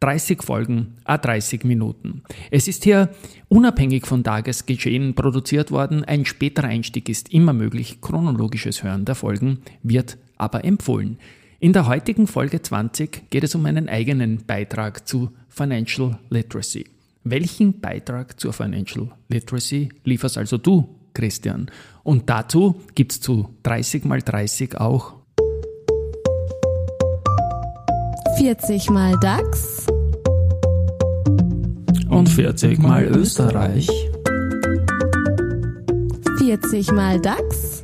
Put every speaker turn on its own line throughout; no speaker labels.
30 Folgen, a 30 Minuten. Es ist hier unabhängig von Tagesgeschehen produziert worden. Ein späterer Einstieg ist immer möglich. Chronologisches Hören der Folgen wird aber empfohlen. In der heutigen Folge 20 geht es um einen eigenen Beitrag zu Financial Literacy. Welchen Beitrag zur Financial Literacy lieferst also du, Christian? Und dazu gibt es zu 30 mal 30 auch
40 mal DAX
und 40 mal Österreich
40 mal DAX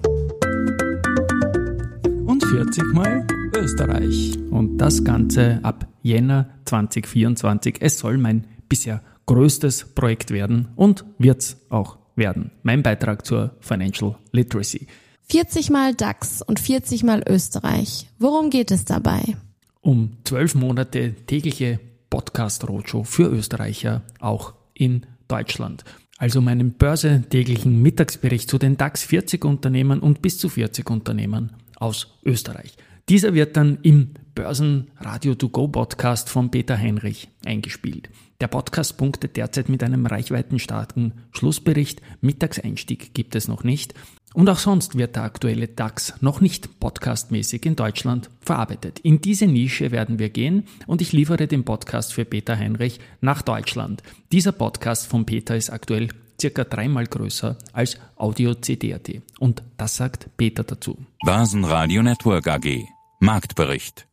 und 40 mal Österreich. Und das Ganze ab Jänner 2024. Es soll mein bisher größtes Projekt werden und wird's auch werden. Mein Beitrag zur Financial Literacy.
40 mal DAX und 40 mal Österreich. Worum geht es dabei?
Um zwölf Monate tägliche Podcast-Roadshow für Österreicher, auch in Deutschland. Also meinen börsentäglichen Mittagsbericht zu den DAX 40 Unternehmen und bis zu 40 Unternehmen aus Österreich. Dieser wird dann im Börsenradio to go Podcast von Peter Heinrich eingespielt. Der Podcast punktet derzeit mit einem reichweitenstarken Schlussbericht. Mittagseinstieg gibt es noch nicht. Und auch sonst wird der aktuelle DAX noch nicht podcastmäßig in Deutschland verarbeitet. In diese Nische werden wir gehen und ich liefere den Podcast für Peter Heinrich nach Deutschland. Dieser Podcast von Peter ist aktuell circa dreimal größer als Audio CD.at. Und das sagt Peter dazu.
Basen Network AG. Marktbericht.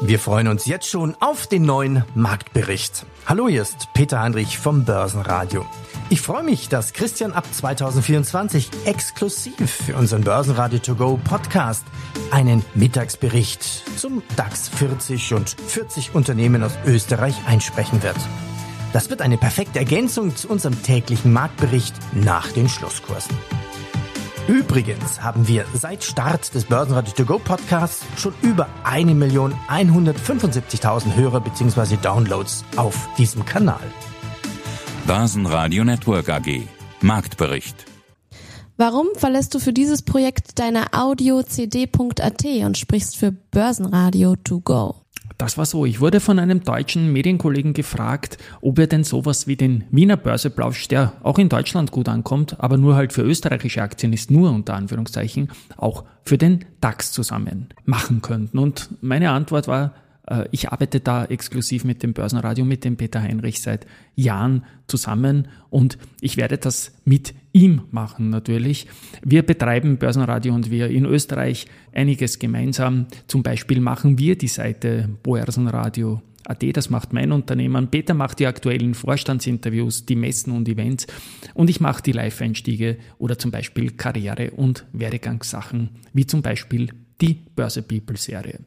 Wir freuen uns jetzt schon auf den neuen Marktbericht. Hallo, hier ist Peter Heinrich vom Börsenradio. Ich freue mich, dass Christian ab 2024 exklusiv für unseren Börsenradio To Go Podcast einen Mittagsbericht zum DAX 40 und 40 Unternehmen aus Österreich einsprechen wird. Das wird eine perfekte Ergänzung zu unserem täglichen Marktbericht nach den Schlusskursen. Übrigens haben wir seit Start des Börsenradio To Go Podcasts schon über 1.175.000 Hörer bzw. Downloads auf diesem Kanal.
Börsenradio Network AG Marktbericht
Warum verlässt du für dieses Projekt deine Audio-CD.at und sprichst für Börsenradio to go?
Das war so. Ich wurde von einem deutschen Medienkollegen gefragt, ob er denn sowas wie den Wiener Börseplausch, der auch in Deutschland gut ankommt, aber nur halt für österreichische Aktien ist, nur unter Anführungszeichen, auch für den DAX zusammen machen könnten. Und meine Antwort war, ich arbeite da exklusiv mit dem Börsenradio, mit dem Peter Heinrich seit Jahren zusammen und ich werde das mit ihm machen natürlich. Wir betreiben Börsenradio und wir in Österreich einiges gemeinsam. Zum Beispiel machen wir die Seite Börsenradio AD, das macht mein Unternehmen. Peter macht die aktuellen Vorstandsinterviews, die Messen und Events und ich mache die Live-Einstiege oder zum Beispiel Karriere- und Werdegangssachen, wie zum Beispiel die Börse People Serie.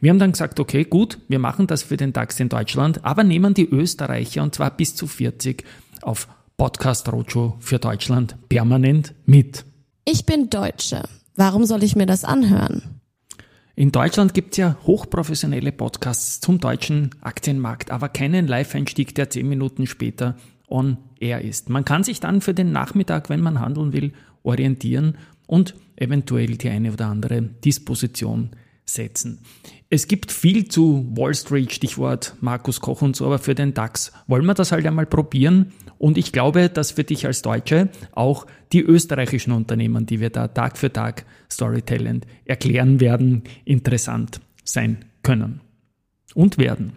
Wir haben dann gesagt, okay, gut, wir machen das für den DAX in Deutschland, aber nehmen die Österreicher und zwar bis zu 40 auf Podcast Roadshow für Deutschland permanent mit.
Ich bin Deutsche. Warum soll ich mir das anhören?
In Deutschland gibt es ja hochprofessionelle Podcasts zum deutschen Aktienmarkt, aber keinen Live-Einstieg, der zehn Minuten später on air ist. Man kann sich dann für den Nachmittag, wenn man handeln will, orientieren und eventuell die eine oder andere Disposition setzen. Es gibt viel zu Wall Street, Stichwort Markus Koch und so, aber für den DAX wollen wir das halt einmal probieren. Und ich glaube, dass für dich als Deutsche auch die österreichischen Unternehmen, die wir da Tag für Tag Storytelling erklären werden, interessant sein können und werden.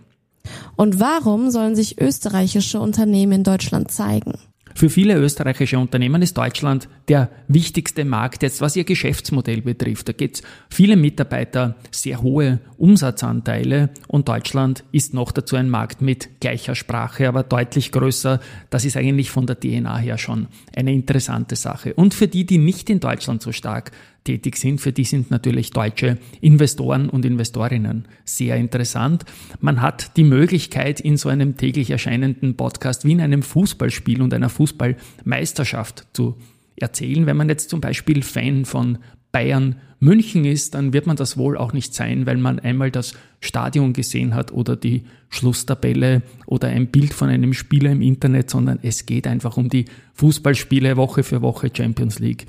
Und warum sollen sich österreichische Unternehmen in Deutschland zeigen?
Für viele österreichische Unternehmen ist Deutschland der wichtigste Markt jetzt, was ihr Geschäftsmodell betrifft. Da gibt es viele Mitarbeiter, sehr hohe Umsatzanteile und Deutschland ist noch dazu ein Markt mit gleicher Sprache, aber deutlich größer. Das ist eigentlich von der DNA her schon eine interessante Sache. Und für die, die nicht in Deutschland so stark tätig sind. Für die sind natürlich deutsche Investoren und Investorinnen sehr interessant. Man hat die Möglichkeit, in so einem täglich erscheinenden Podcast wie in einem Fußballspiel und einer Fußballmeisterschaft zu erzählen. Wenn man jetzt zum Beispiel Fan von Bayern München ist, dann wird man das wohl auch nicht sein, weil man einmal das Stadion gesehen hat oder die Schlusstabelle oder ein Bild von einem Spieler im Internet, sondern es geht einfach um die Fußballspiele Woche für Woche Champions League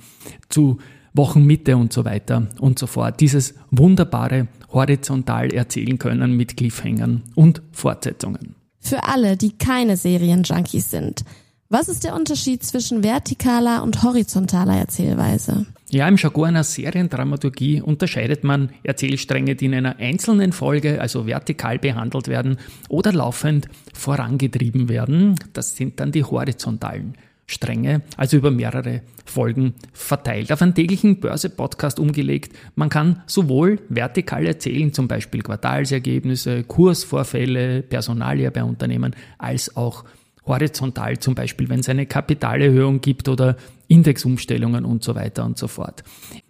zu Wochenmitte und so weiter und so fort. Dieses wunderbare horizontal erzählen können mit Cliffhängern und Fortsetzungen.
Für alle, die keine Serienjunkies sind, was ist der Unterschied zwischen vertikaler und horizontaler Erzählweise?
Ja, im Jargon einer Seriendramaturgie unterscheidet man Erzählstränge, die in einer einzelnen Folge, also vertikal behandelt werden oder laufend vorangetrieben werden. Das sind dann die horizontalen Stränge, also über mehrere Folgen verteilt. Auf einen täglichen Börse-Podcast umgelegt. Man kann sowohl vertikal erzählen, zum Beispiel Quartalsergebnisse, Kursvorfälle, Personalia bei Unternehmen, als auch horizontal zum Beispiel, wenn es eine Kapitalerhöhung gibt oder Indexumstellungen und so weiter und so fort.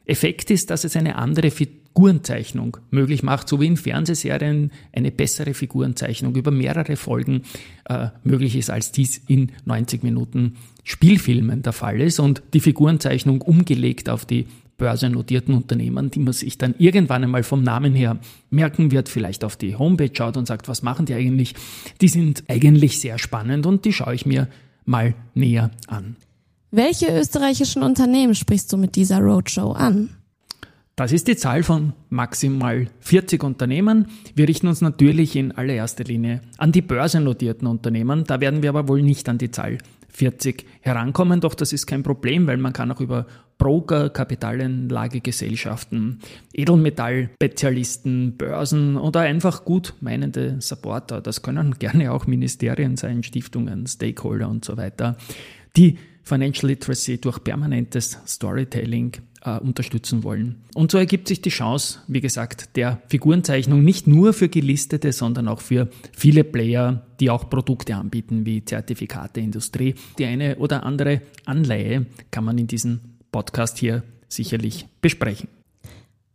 Effekt ist, dass es eine andere Figurenzeichnung möglich macht, so wie in Fernsehserien eine bessere Figurenzeichnung über mehrere Folgen äh, möglich ist, als dies in 90 Minuten Spielfilmen der Fall ist und die Figurenzeichnung umgelegt auf die börsennotierten Unternehmen, die man sich dann irgendwann einmal vom Namen her merken wird, vielleicht auf die Homepage schaut und sagt, was machen die eigentlich? Die sind eigentlich sehr spannend und die schaue ich mir mal näher an.
Welche österreichischen Unternehmen sprichst du mit dieser Roadshow an?
Das ist die Zahl von maximal 40 Unternehmen. Wir richten uns natürlich in allererster Linie an die börsennotierten Unternehmen. Da werden wir aber wohl nicht an die Zahl 40 herankommen. Doch das ist kein Problem, weil man kann auch über Broker, Kapitalanlagegesellschaften, Edelmetallspezialisten, Börsen oder einfach gut meinende Supporter, das können gerne auch Ministerien sein, Stiftungen, Stakeholder und so weiter, die Financial Literacy durch permanentes Storytelling äh, unterstützen wollen. Und so ergibt sich die Chance, wie gesagt, der Figurenzeichnung nicht nur für gelistete, sondern auch für viele Player, die auch Produkte anbieten, wie Zertifikate, Industrie. Die eine oder andere Anleihe kann man in diesem Podcast hier sicherlich besprechen.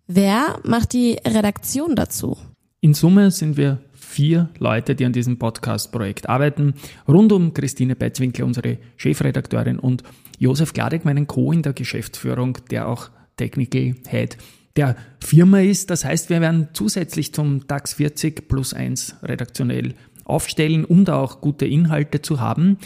Wer macht die Redaktion dazu?
In Summe sind wir vier Leute, die an diesem Podcast-Projekt arbeiten. Rund um Christine Betzwinkler, unsere Chefredakteurin, und Josef Gladek, meinen Co. in der Geschäftsführung, der auch Technical Head der Firma ist. Das heißt, wir werden zusätzlich zum DAX 40 plus 1 redaktionell aufstellen, um da auch gute Inhalte zu haben.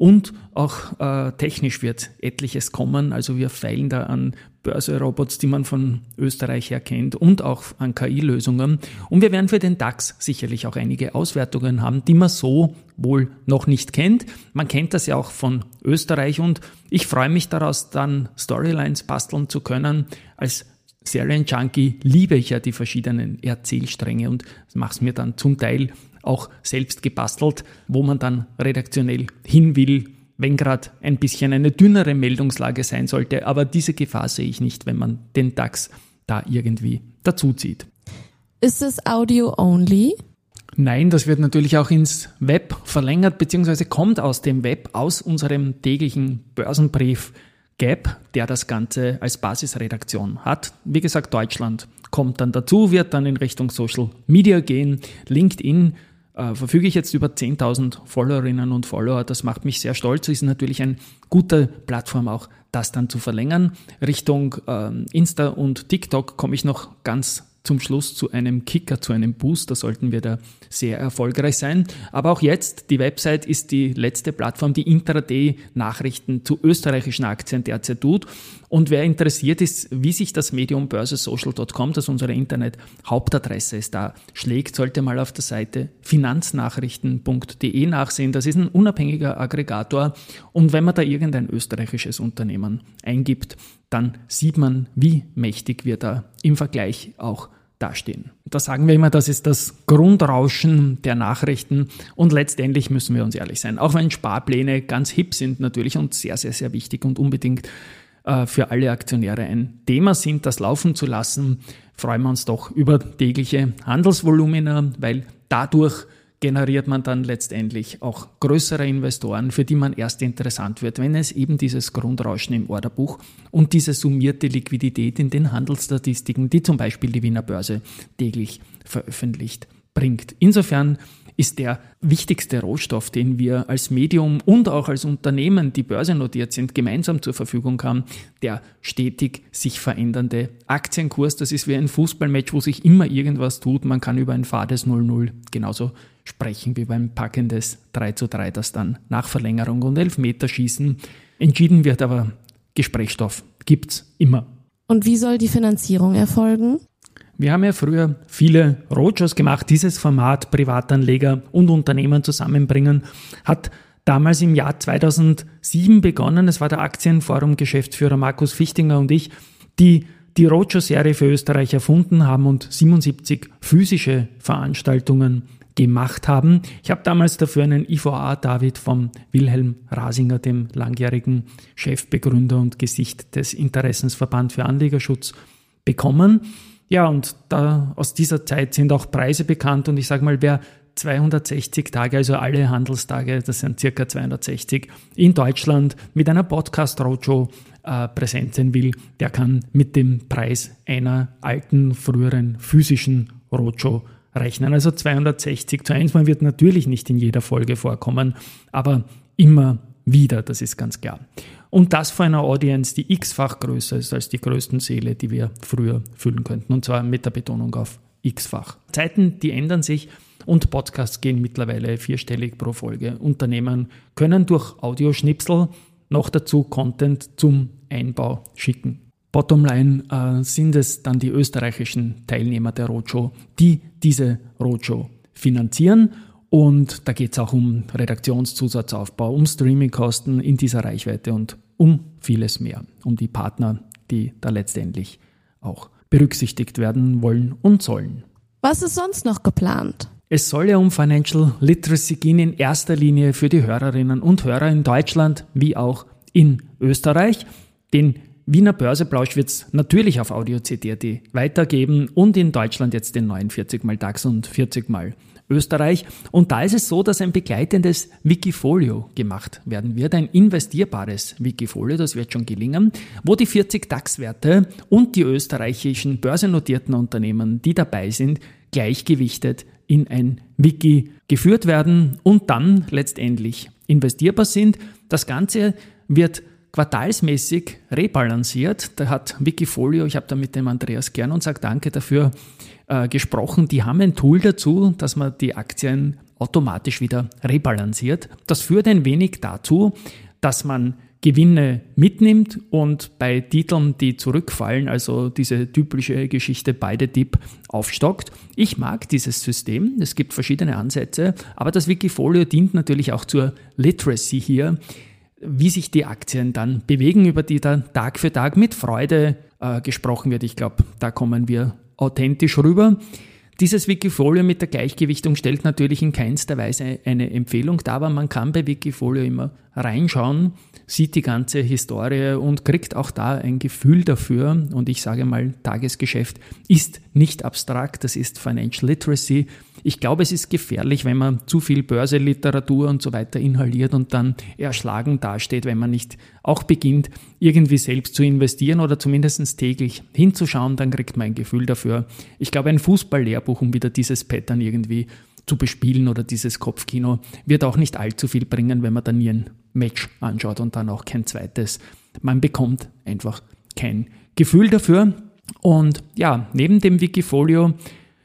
Und auch äh, technisch wird etliches kommen. Also wir feilen da an Börserobots, die man von Österreich her kennt und auch an KI-Lösungen. Und wir werden für den DAX sicherlich auch einige Auswertungen haben, die man so wohl noch nicht kennt. Man kennt das ja auch von Österreich und ich freue mich daraus, dann Storylines basteln zu können. Als Serienjunkie liebe ich ja die verschiedenen Erzählstränge und mache es mir dann zum Teil auch selbst gebastelt, wo man dann redaktionell hin will, wenn gerade ein bisschen eine dünnere Meldungslage sein sollte. Aber diese Gefahr sehe ich nicht, wenn man den DAX da irgendwie dazuzieht.
Ist es Audio only?
Nein, das wird natürlich auch ins Web verlängert, beziehungsweise kommt aus dem Web, aus unserem täglichen Börsenbrief Gap, der das Ganze als Basisredaktion hat. Wie gesagt, Deutschland kommt dann dazu, wird dann in Richtung Social Media gehen. LinkedIn äh, verfüge ich jetzt über 10.000 Followerinnen und Follower. Das macht mich sehr stolz. Ist natürlich eine gute Plattform auch, das dann zu verlängern. Richtung ähm, Insta und TikTok komme ich noch ganz zum Schluss zu einem Kicker, zu einem Boost. Da sollten wir da sehr erfolgreich sein. Aber auch jetzt, die Website ist die letzte Plattform, die Intraday-Nachrichten zu österreichischen Aktien derzeit tut. Und wer interessiert ist, wie sich das Medium börsesocial.com, das unsere Internet-Hauptadresse ist, da schlägt, sollte mal auf der Seite finanznachrichten.de nachsehen. Das ist ein unabhängiger Aggregator. Und wenn man da irgendein österreichisches Unternehmen eingibt, dann sieht man, wie mächtig wir da im Vergleich auch dastehen. Da sagen wir immer, das ist das Grundrauschen der Nachrichten und letztendlich müssen wir uns ehrlich sein. Auch wenn Sparpläne ganz hip sind natürlich und sehr, sehr, sehr wichtig und unbedingt für alle Aktionäre ein Thema sind, das laufen zu lassen, freuen wir uns doch über tägliche Handelsvolumina, weil dadurch generiert man dann letztendlich auch größere Investoren, für die man erst interessant wird, wenn es eben dieses Grundrauschen im Orderbuch und diese summierte Liquidität in den Handelsstatistiken, die zum Beispiel die Wiener Börse täglich veröffentlicht, bringt. Insofern ist der wichtigste Rohstoff, den wir als Medium und auch als Unternehmen, die börsennotiert sind, gemeinsam zur Verfügung haben, der stetig sich verändernde Aktienkurs. Das ist wie ein Fußballmatch, wo sich immer irgendwas tut. Man kann über ein fades 0-0 genauso sprechen wie beim packendes 3 zu 3, das dann nach Verlängerung und Elfmeterschießen entschieden wird. Aber Gesprächsstoff gibt's immer.
Und wie soll die Finanzierung erfolgen?
Wir haben ja früher viele Roadshows gemacht. Dieses Format Privatanleger und Unternehmen zusammenbringen hat damals im Jahr 2007 begonnen. Es war der Aktienforum-Geschäftsführer Markus Fichtinger und ich, die die Roadshow-Serie für Österreich erfunden haben und 77 physische Veranstaltungen gemacht haben. Ich habe damals dafür einen IVA David vom Wilhelm Rasinger, dem langjährigen Chefbegründer und Gesicht des Interessensverband für Anlegerschutz, bekommen. Ja, und da, aus dieser Zeit sind auch Preise bekannt und ich sage mal, wer 260 Tage, also alle Handelstage, das sind circa 260, in Deutschland mit einer Podcast-Roadshow äh, präsent sein will, der kann mit dem Preis einer alten, früheren physischen Roadshow rechnen. Also 260 zu 1. Man wird natürlich nicht in jeder Folge vorkommen, aber immer wieder, das ist ganz klar. Und das vor einer Audience, die x-fach größer ist als die größten Seele, die wir früher füllen könnten. Und zwar mit der Betonung auf x-fach. Zeiten, die ändern sich und Podcasts gehen mittlerweile vierstellig pro Folge. Unternehmen können durch Audioschnipsel noch dazu Content zum Einbau schicken. Bottomline äh, sind es dann die österreichischen Teilnehmer der Roadshow, die diese Roadshow finanzieren und da geht es auch um Redaktionszusatzaufbau, um Streamingkosten in dieser Reichweite und um vieles mehr, um die Partner, die da letztendlich auch berücksichtigt werden wollen und sollen.
Was ist sonst noch geplant?
Es soll ja um Financial Literacy gehen, in erster Linie für die Hörerinnen und Hörer in Deutschland wie auch in Österreich. Den Wiener Börseplausch wird es natürlich auf Audio CD weitergeben und in Deutschland jetzt den 49 mal DAX und 40 mal Österreich. Und da ist es so, dass ein begleitendes Wikifolio gemacht werden wird, ein investierbares Wikifolio, das wird schon gelingen, wo die 40 DAX-Werte und die österreichischen börsennotierten Unternehmen, die dabei sind, gleichgewichtet in ein Wiki geführt werden und dann letztendlich investierbar sind. Das Ganze wird quartalsmäßig rebalanciert. Da hat Wikifolio, ich habe da mit dem Andreas Gern und sage danke dafür, äh, gesprochen. Die haben ein Tool dazu, dass man die Aktien automatisch wieder rebalanciert. Das führt ein wenig dazu, dass man Gewinne mitnimmt und bei Titeln, die zurückfallen, also diese typische Geschichte beide Dip aufstockt. Ich mag dieses System. Es gibt verschiedene Ansätze, aber das Wikifolio dient natürlich auch zur Literacy hier wie sich die Aktien dann bewegen, über die dann Tag für Tag mit Freude äh, gesprochen wird. Ich glaube, da kommen wir authentisch rüber. Dieses Wikifolio mit der Gleichgewichtung stellt natürlich in keinster Weise eine Empfehlung dar, aber man kann bei Wikifolio immer reinschauen, sieht die ganze Historie und kriegt auch da ein Gefühl dafür. Und ich sage mal, Tagesgeschäft ist nicht abstrakt, das ist Financial Literacy. Ich glaube, es ist gefährlich, wenn man zu viel Börseliteratur und so weiter inhaliert und dann erschlagen dasteht, wenn man nicht auch beginnt, irgendwie selbst zu investieren oder zumindest täglich hinzuschauen, dann kriegt man ein Gefühl dafür. Ich glaube, ein Fußballlehrbuch, um wieder dieses Pattern irgendwie zu bespielen oder dieses Kopfkino, wird auch nicht allzu viel bringen, wenn man dann nie ein Match anschaut und dann auch kein zweites. Man bekommt einfach kein Gefühl dafür. Und ja, neben dem Wikifolio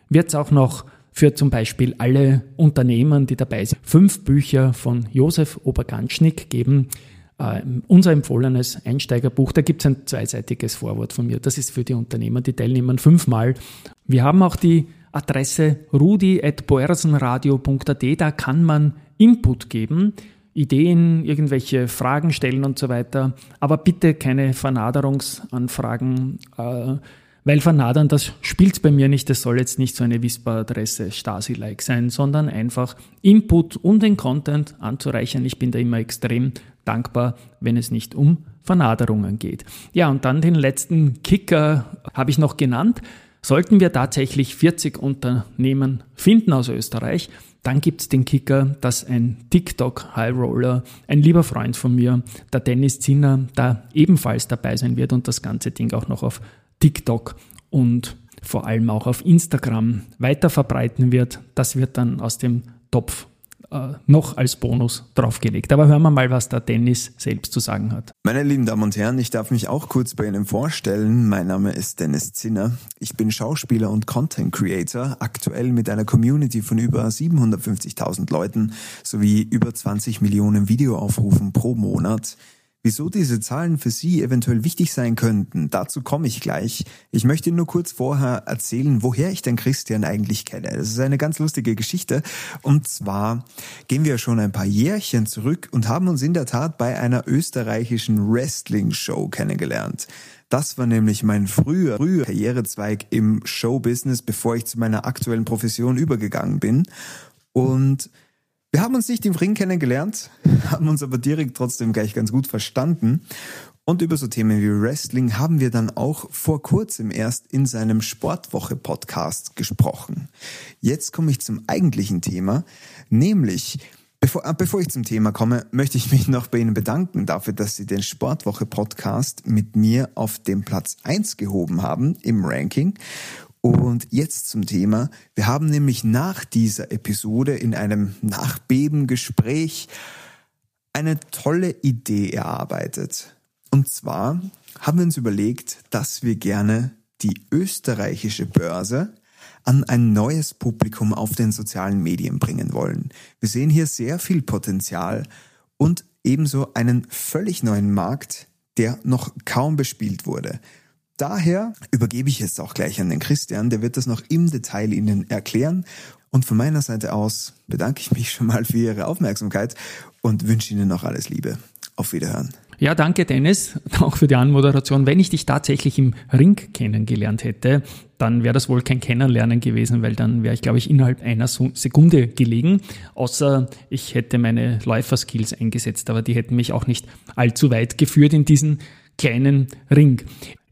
wird es auch noch für zum Beispiel alle Unternehmen, die dabei sind, fünf Bücher von Josef Oberganschnick geben. Uh, unser empfohlenes Einsteigerbuch, da gibt es ein zweiseitiges Vorwort von mir. Das ist für die Unternehmer, die teilnehmen fünfmal. Wir haben auch die Adresse rudi.boersenradio.at, da kann man Input geben, Ideen, irgendwelche Fragen stellen und so weiter. Aber bitte keine Vernaderungsanfragen. Uh, weil vernadern, das spielt bei mir nicht, das soll jetzt nicht so eine Whisper-Adresse Stasi-like sein, sondern einfach Input und den Content anzureichern. Ich bin da immer extrem dankbar, wenn es nicht um Vernaderungen geht. Ja, und dann den letzten Kicker habe ich noch genannt. Sollten wir tatsächlich 40 Unternehmen finden aus Österreich, Dann gibt's den Kicker, dass ein TikTok High Roller, ein lieber Freund von mir, der Dennis Zinner, da ebenfalls dabei sein wird und das ganze Ding auch noch auf TikTok und vor allem auch auf Instagram weiter verbreiten wird. Das wird dann aus dem Topf äh, noch als Bonus draufgelegt. Aber hören wir mal, was der Dennis selbst zu sagen hat.
Meine lieben Damen und Herren, ich darf mich auch kurz bei Ihnen vorstellen. Mein Name ist Dennis Zinner. Ich bin Schauspieler und Content Creator, aktuell mit einer Community von über 750.000 Leuten sowie über 20 Millionen Videoaufrufen pro Monat. Wieso diese Zahlen für Sie eventuell wichtig sein könnten, dazu komme ich gleich. Ich möchte Ihnen nur kurz vorher erzählen, woher ich den Christian eigentlich kenne. Das ist eine ganz lustige Geschichte. Und zwar gehen wir schon ein paar Jährchen zurück und haben uns in der Tat bei einer österreichischen Wrestling-Show kennengelernt. Das war nämlich mein früher, früher Karrierezweig im Showbusiness, bevor ich zu meiner aktuellen Profession übergegangen bin. Und wir haben uns nicht im Ring kennengelernt, haben uns aber direkt trotzdem gleich ganz gut verstanden. Und über so Themen wie Wrestling haben wir dann auch vor kurzem erst in seinem Sportwoche-Podcast gesprochen. Jetzt komme ich zum eigentlichen Thema, nämlich Bevor, äh, bevor ich zum Thema komme, möchte ich mich noch bei Ihnen bedanken dafür, dass Sie den Sportwoche-Podcast mit mir auf den Platz eins gehoben haben im Ranking. Und jetzt zum Thema. Wir haben nämlich nach dieser Episode in einem Nachbebengespräch eine tolle Idee erarbeitet. Und zwar haben wir uns überlegt, dass wir gerne die österreichische Börse an ein neues Publikum auf den sozialen Medien bringen wollen. Wir sehen hier sehr viel Potenzial und ebenso einen völlig neuen Markt, der noch kaum bespielt wurde. Daher übergebe ich jetzt auch gleich an den Christian, der wird das noch im Detail Ihnen erklären. Und von meiner Seite aus bedanke ich mich schon mal für Ihre Aufmerksamkeit und wünsche Ihnen noch alles Liebe. Auf Wiederhören.
Ja, danke Dennis, auch für die Anmoderation. Wenn ich dich tatsächlich im Ring kennengelernt hätte, dann wäre das wohl kein Kennenlernen gewesen, weil dann wäre ich, glaube ich, innerhalb einer Sekunde gelegen. Außer ich hätte meine Läuferskills eingesetzt, aber die hätten mich auch nicht allzu weit geführt in diesen kleinen Ring.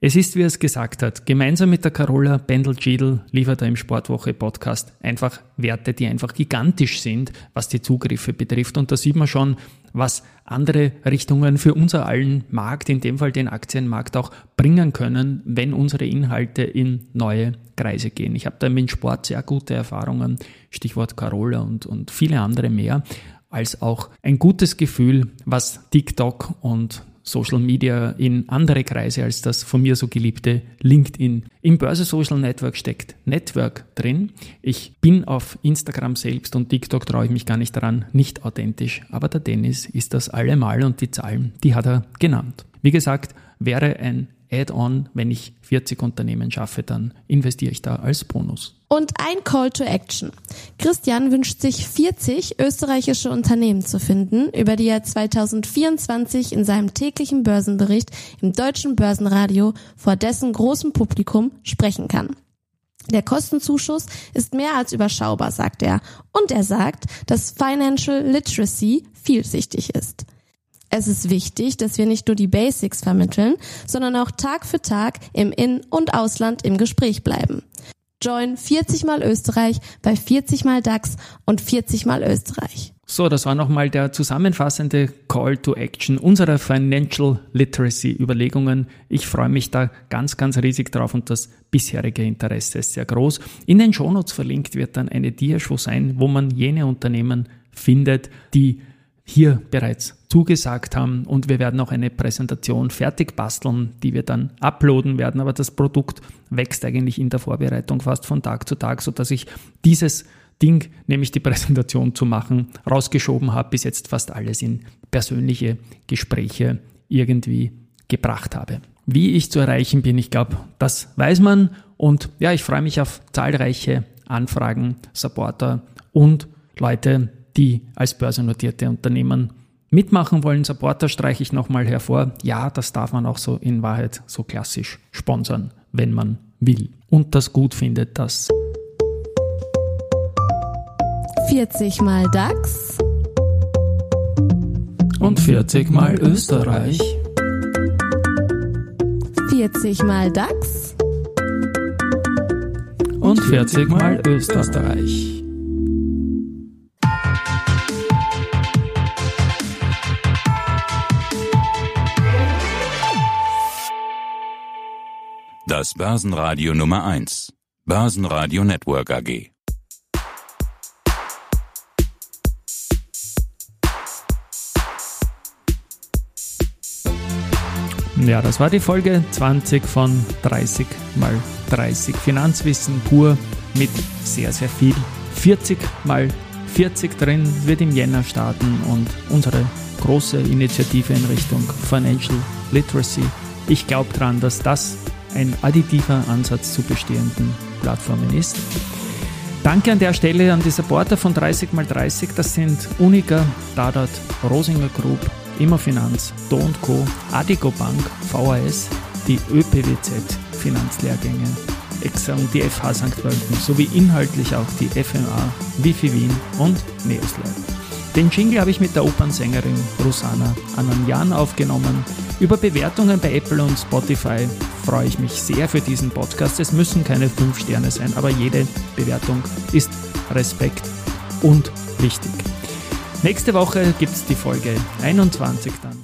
Es ist, wie er es gesagt hat, gemeinsam mit der Carola Bendel-Giedel liefert er im Sportwoche-Podcast einfach Werte, die einfach gigantisch sind, was die Zugriffe betrifft. Und da sieht man schon, was andere Richtungen für unser allen Markt, in dem Fall den Aktienmarkt, auch bringen können, wenn unsere Inhalte in neue Kreise gehen. Ich habe da mit Sport sehr gute Erfahrungen, Stichwort Carola und, und viele andere mehr, als auch ein gutes Gefühl, was TikTok und Social Media in andere Kreise als das von mir so geliebte LinkedIn. Im Börse Social Network steckt Network drin. Ich bin auf Instagram selbst und TikTok traue ich mich gar nicht daran, nicht authentisch. Aber der Dennis ist das allemal und die Zahlen, die hat er genannt. Wie gesagt, wäre ein Add-on, wenn ich 40 Unternehmen schaffe, dann investiere ich da als Bonus.
Und ein Call to Action. Christian wünscht sich 40 österreichische Unternehmen zu finden, über die er 2024 in seinem täglichen Börsenbericht im deutschen Börsenradio vor dessen großem Publikum sprechen kann. Der Kostenzuschuss ist mehr als überschaubar, sagt er. Und er sagt, dass Financial Literacy vielsichtig ist. Es ist wichtig, dass wir nicht nur die Basics vermitteln, sondern auch Tag für Tag im In- und Ausland im Gespräch bleiben. Join 40 mal Österreich bei 40 mal DAX und 40 mal Österreich.
So, das war nochmal der zusammenfassende Call to Action unserer Financial Literacy Überlegungen. Ich freue mich da ganz, ganz riesig drauf und das bisherige Interesse ist sehr groß. In den Shownotes verlinkt wird dann eine Diashow sein, wo man jene Unternehmen findet, die hier bereits zugesagt haben und wir werden auch eine Präsentation fertig basteln, die wir dann uploaden werden. Aber das Produkt wächst eigentlich in der Vorbereitung fast von Tag zu Tag, sodass ich dieses Ding, nämlich die Präsentation zu machen, rausgeschoben habe, bis jetzt fast alles in persönliche Gespräche irgendwie gebracht habe. Wie ich zu erreichen bin, ich glaube, das weiß man und ja, ich freue mich auf zahlreiche Anfragen, Supporter und Leute, die als börsennotierte Unternehmen mitmachen wollen. Supporter streiche ich nochmal hervor. Ja, das darf man auch so in Wahrheit so klassisch sponsern, wenn man will und das gut findet, dass
40 mal DAX
und 40 mal Österreich
40 mal DAX
und 40 mal Österreich.
Das Börsenradio Nummer 1. Börsenradio Network AG.
Ja, das war die Folge 20 von 30 mal 30 Finanzwissen pur mit sehr, sehr viel. 40 mal 40 drin wird im Jänner starten und unsere große Initiative in Richtung Financial Literacy. Ich glaube daran, dass das ein additiver Ansatz zu bestehenden Plattformen ist. Danke an der Stelle an die Supporter von 30x30. Das sind Unica, Dadat, Rosinger Group, Immofinanz, Do Co., Adigo Bank, VAS, die ÖPWZ Finanzlehrgänge, EXA und die FH St. Pölten sowie inhaltlich auch die FMA, Wifi Wien und Neoslab. Den Jingle habe ich mit der Opernsängerin Rosanna Ananjan aufgenommen. Über Bewertungen bei Apple und Spotify freue ich mich sehr für diesen Podcast. Es müssen keine 5 Sterne sein, aber jede Bewertung ist Respekt und wichtig. Nächste Woche gibt es die Folge 21 dann.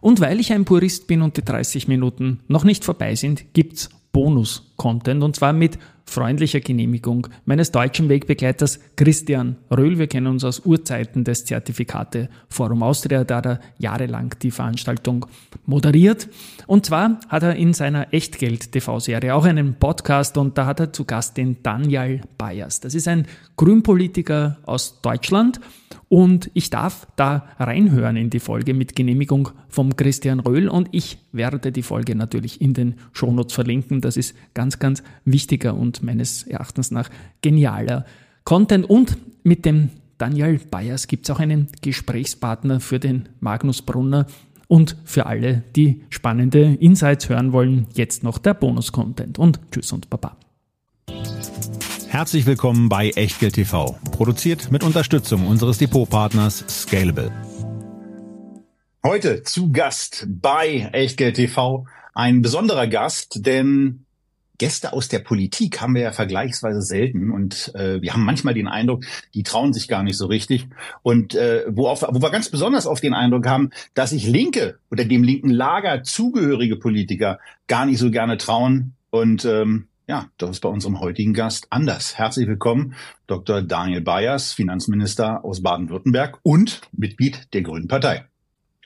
Und weil ich ein Purist bin und die 30 Minuten noch nicht vorbei sind, gibt's Bonus-Content und zwar mit freundlicher Genehmigung meines deutschen Wegbegleiters Christian Röhl. Wir kennen uns aus Urzeiten des Zertifikate Forum Austria, da hat er jahrelang die Veranstaltung moderiert. Und zwar hat er in seiner Echtgeld-TV-Serie auch einen Podcast und da hat er zu Gast den Daniel Bayers. Das ist ein Grünpolitiker aus Deutschland und ich darf da reinhören in die Folge mit Genehmigung vom Christian Röhl und ich werde die Folge natürlich in den Shownotes verlinken. Das ist ganz, ganz wichtiger und meines Erachtens nach genialer Content. Und mit dem Daniel Bayers gibt es auch einen Gesprächspartner für den Magnus Brunner und für alle, die spannende Insights hören wollen, jetzt noch der Bonus-Content. Und tschüss und baba.
Herzlich willkommen bei Echtgeld TV, produziert mit Unterstützung unseres Depotpartners Scalable.
Heute zu Gast bei Echtgeld TV ein besonderer Gast, denn Gäste aus der Politik haben wir ja vergleichsweise selten und äh, wir haben manchmal den Eindruck, die trauen sich gar nicht so richtig. Und äh, wo, auf, wo wir ganz besonders auf den Eindruck haben, dass sich linke oder dem linken Lager zugehörige Politiker gar nicht so gerne trauen. Und ähm, ja, das ist bei unserem heutigen Gast anders. Herzlich willkommen, Dr. Daniel Bayers, Finanzminister aus Baden-Württemberg und Mitglied der Grünen Partei.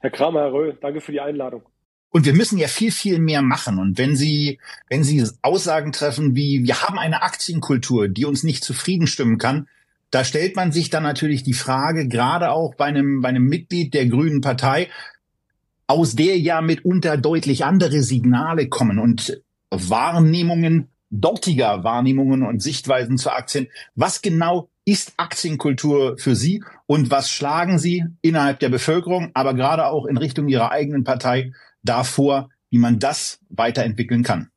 Herr Kramer, Herr Röhl, danke für die Einladung.
Und wir müssen ja viel, viel mehr machen. Und wenn Sie, wenn Sie Aussagen treffen wie, wir haben eine Aktienkultur, die uns nicht zufrieden stimmen kann, da stellt man sich dann natürlich die Frage, gerade auch bei einem, bei einem Mitglied der Grünen Partei, aus der ja mitunter deutlich andere Signale kommen und Wahrnehmungen dortiger Wahrnehmungen und Sichtweisen zu Aktien. Was genau ist Aktienkultur für Sie und was schlagen Sie innerhalb der Bevölkerung, aber gerade auch in Richtung Ihrer eigenen Partei davor, wie man das weiterentwickeln kann?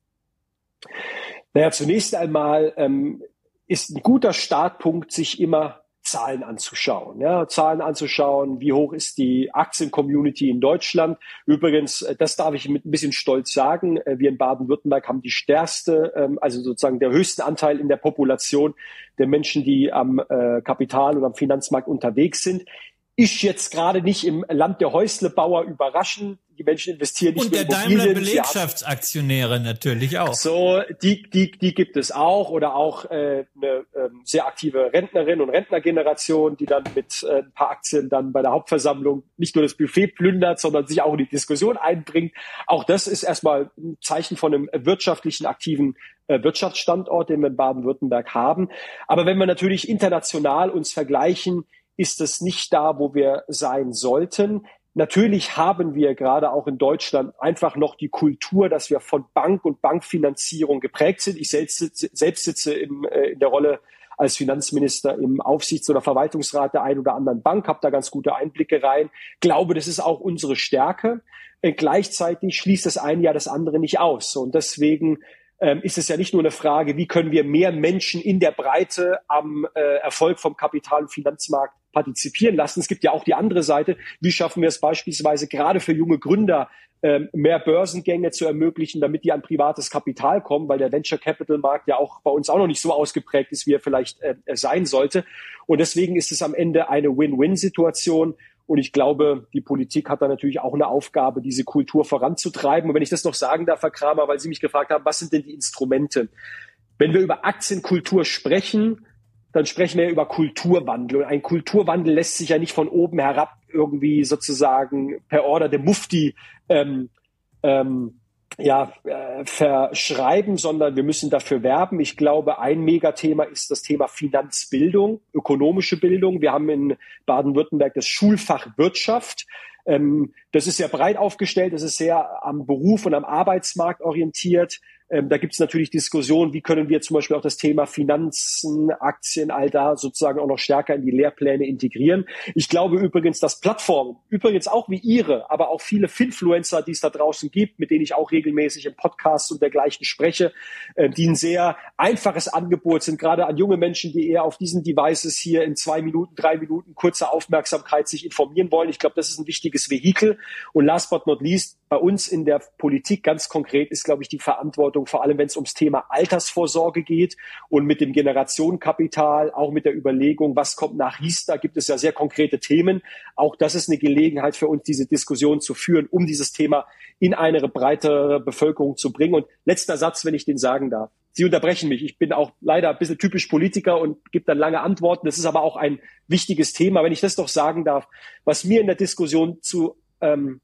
Naja, zunächst einmal ähm, ist ein guter Startpunkt, sich immer Zahlen anzuschauen. Ja, Zahlen anzuschauen, wie hoch ist die Aktien-Community in Deutschland. Übrigens, äh, das darf ich mit ein bisschen Stolz sagen, äh, wir in Baden-Württemberg haben die stärkste, ähm, also sozusagen der höchsten Anteil in der Population der Menschen, die am äh, Kapital- und am Finanzmarkt unterwegs sind. Ist jetzt gerade nicht im Land der Häuslebauer überraschend, die Menschen investieren nicht
Und der Daimler Belegschaftsaktionäre natürlich auch.
So, die, die, die gibt es auch oder auch äh, eine ähm, sehr aktive Rentnerin und Rentnergeneration, die dann mit äh, ein paar Aktien dann bei der Hauptversammlung nicht nur das Buffet plündert, sondern sich auch in die Diskussion einbringt. Auch das ist erstmal ein Zeichen von einem wirtschaftlichen aktiven äh, Wirtschaftsstandort, den wir in Baden-Württemberg haben. Aber wenn wir natürlich international uns vergleichen, ist es nicht da, wo wir sein sollten. Natürlich haben wir gerade auch in Deutschland einfach noch die Kultur, dass wir von Bank und Bankfinanzierung geprägt sind. Ich selbst sitze, selbst sitze im, äh, in der Rolle als Finanzminister im Aufsichts- oder Verwaltungsrat der einen oder anderen Bank, habe da ganz gute Einblicke rein. Glaube, das ist auch unsere Stärke. Äh, gleichzeitig schließt das eine ja das andere nicht aus. Und deswegen ähm, ist es ja nicht nur eine Frage, wie können wir mehr Menschen in der Breite am äh, Erfolg vom Kapital- und Finanzmarkt partizipieren lassen. Es gibt ja auch die andere Seite. Wie schaffen wir es beispielsweise gerade für junge Gründer, ähm, mehr Börsengänge zu ermöglichen, damit die an privates Kapital kommen, weil der Venture Capital Markt ja auch bei uns auch noch nicht so ausgeprägt ist, wie er vielleicht äh, sein sollte. Und deswegen ist es am Ende eine Win-Win-Situation. Und ich glaube, die Politik hat da natürlich auch eine Aufgabe, diese Kultur voranzutreiben. Und wenn ich das noch sagen darf, Herr Kramer, weil Sie mich gefragt haben, was sind denn die Instrumente? Wenn wir über Aktienkultur sprechen, dann sprechen wir über Kulturwandel. Und ein Kulturwandel lässt sich ja nicht von oben herab irgendwie sozusagen per Order der Mufti ähm, ähm, ja, äh, verschreiben, sondern wir müssen dafür werben. Ich glaube, ein Megathema ist das Thema Finanzbildung, ökonomische Bildung. Wir haben in Baden-Württemberg das Schulfach Wirtschaft. Ähm, das ist sehr breit aufgestellt, das ist sehr am Beruf und am Arbeitsmarkt orientiert. Ähm, da gibt es natürlich Diskussionen, wie können wir zum Beispiel auch das Thema Finanzen, Aktien, all da sozusagen auch noch stärker in die Lehrpläne integrieren. Ich glaube übrigens, dass Plattformen, übrigens auch wie Ihre, aber auch viele Finfluencer, die es da draußen gibt, mit denen ich auch regelmäßig im Podcast und dergleichen spreche, äh, die ein sehr einfaches Angebot sind, gerade an junge Menschen, die eher auf diesen Devices hier in zwei Minuten, drei Minuten kurze Aufmerksamkeit sich informieren wollen. Ich glaube, das ist ein wichtiges Vehikel. Und last but not least, bei uns in der Politik ganz konkret ist, glaube ich, die Verantwortung, vor allem wenn es ums Thema Altersvorsorge geht und mit dem Generationenkapital, auch mit der Überlegung, was kommt nach Riester, gibt es ja sehr konkrete Themen. Auch das ist eine Gelegenheit für uns, diese Diskussion zu führen, um dieses Thema in eine breitere Bevölkerung zu bringen. Und letzter Satz, wenn ich den sagen darf. Sie unterbrechen mich. Ich bin auch leider ein bisschen typisch Politiker und gebe dann lange Antworten. Das ist aber auch ein wichtiges Thema, wenn ich das doch sagen darf, was mir in der Diskussion zu ähm,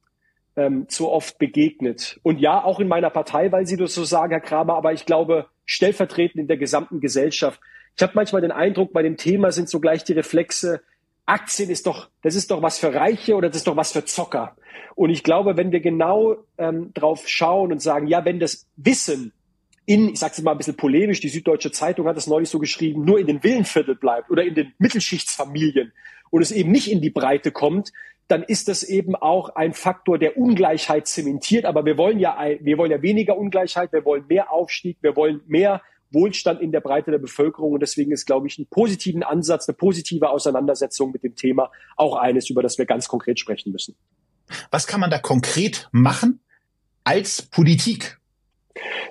ähm, zu oft begegnet. Und ja, auch in meiner Partei, weil Sie das so sagen, Herr Kramer, aber ich glaube, stellvertretend in der gesamten Gesellschaft. Ich habe manchmal den Eindruck, bei dem Thema sind sogleich die Reflexe, Aktien ist doch, das ist doch was für Reiche oder das ist doch was für Zocker. Und ich glaube, wenn wir genau ähm, drauf schauen und sagen, ja, wenn das Wissen in, ich sage es mal ein bisschen polemisch, die Süddeutsche Zeitung hat es neulich so geschrieben, nur in den Villenviertel bleibt oder in den Mittelschichtsfamilien und es eben nicht in die Breite kommt, dann ist das eben auch ein Faktor, der Ungleichheit zementiert. Aber wir wollen ja, wir wollen ja weniger Ungleichheit, wir wollen mehr Aufstieg, wir wollen mehr Wohlstand in der Breite der Bevölkerung. Und deswegen ist, glaube ich, ein positiven Ansatz, eine positive Auseinandersetzung mit dem Thema auch eines, über das wir ganz konkret sprechen müssen.
Was kann man da konkret machen als Politik?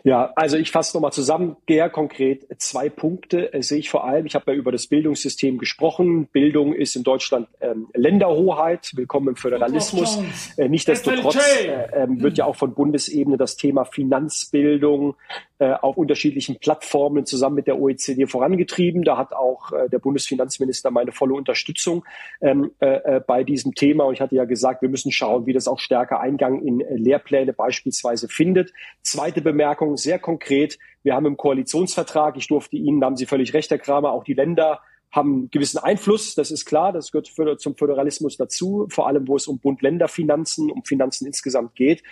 Ja, also ich fasse nochmal zusammen, sehr konkret zwei Punkte äh, sehe ich vor allem. Ich habe ja über das Bildungssystem gesprochen. Bildung ist in Deutschland ähm, Länderhoheit. Willkommen im Föderalismus. Äh, Nichtsdestotrotz äh, äh, wird ja auch von Bundesebene das Thema Finanzbildung äh, auf unterschiedlichen Plattformen zusammen mit der OECD vorangetrieben. Da hat auch äh, der Bundesfinanzminister meine volle Unterstützung ähm, äh, bei diesem Thema. Und ich hatte ja gesagt, wir müssen schauen, wie das auch stärker Eingang in Lehrpläne beispielsweise findet. Zweite Bemerkung, sehr konkret. Wir haben im Koalitionsvertrag, ich durfte Ihnen, da haben Sie völlig recht, Herr Kramer, auch die Länder haben gewissen Einfluss, das ist klar, das gehört zum Föderalismus dazu, vor allem wo es um Bund-Länder-Finanzen, um Finanzen insgesamt geht.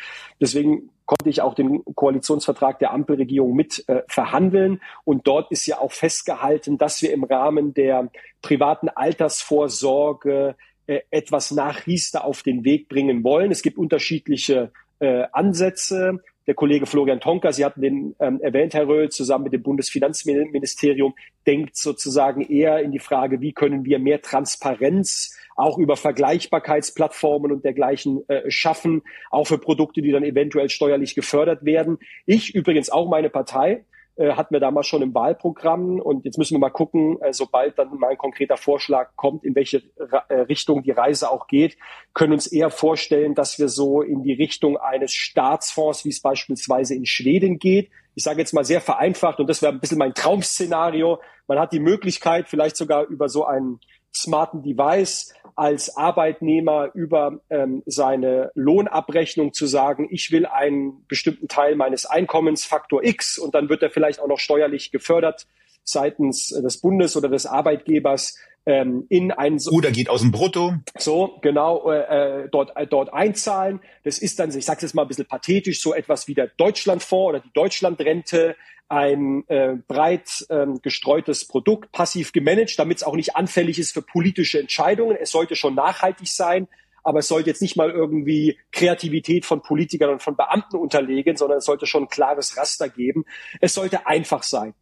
Deswegen konnte ich auch den Koalitionsvertrag der Ampelregierung mit äh, verhandeln. Und dort ist ja auch festgehalten, dass wir im Rahmen der privaten Altersvorsorge äh, etwas nach Riester auf den Weg bringen wollen. Es gibt unterschiedliche äh, Ansätze der Kollege Florian Tonka, Sie hatten den ähm, erwähnt, Herr Röhl, zusammen mit dem Bundesfinanzministerium, denkt sozusagen eher in die Frage, wie können wir mehr Transparenz auch über Vergleichbarkeitsplattformen und dergleichen äh, schaffen, auch für Produkte, die dann eventuell steuerlich gefördert werden. Ich übrigens auch meine Partei äh, hatten wir damals schon im Wahlprogramm. Und jetzt müssen wir mal gucken, äh, sobald dann mal ein konkreter Vorschlag kommt, in welche äh, Richtung die Reise auch geht, können uns eher vorstellen, dass wir so in die Richtung eines Staatsfonds, wie es beispielsweise in Schweden geht. Ich sage jetzt mal sehr vereinfacht, und das wäre ein bisschen mein Traumszenario. Man hat die Möglichkeit, vielleicht sogar über so einen smarten Device als Arbeitnehmer über ähm, seine Lohnabrechnung zu sagen, ich will einen bestimmten Teil meines Einkommens Faktor X und dann wird er vielleicht auch noch steuerlich gefördert seitens des Bundes oder des Arbeitgebers ähm, in einen
oder geht aus dem Brutto
so genau äh, äh dort äh, dort einzahlen. Das ist dann, ich sage jetzt mal ein bisschen pathetisch, so etwas wie der Deutschlandfonds oder die Deutschlandrente ein äh, breit ähm, gestreutes Produkt, passiv gemanagt, damit es auch nicht anfällig ist für politische Entscheidungen. Es sollte schon nachhaltig sein, aber es sollte jetzt nicht mal irgendwie Kreativität von Politikern und von Beamten unterlegen, sondern es sollte schon ein klares Raster geben. Es sollte einfach sein.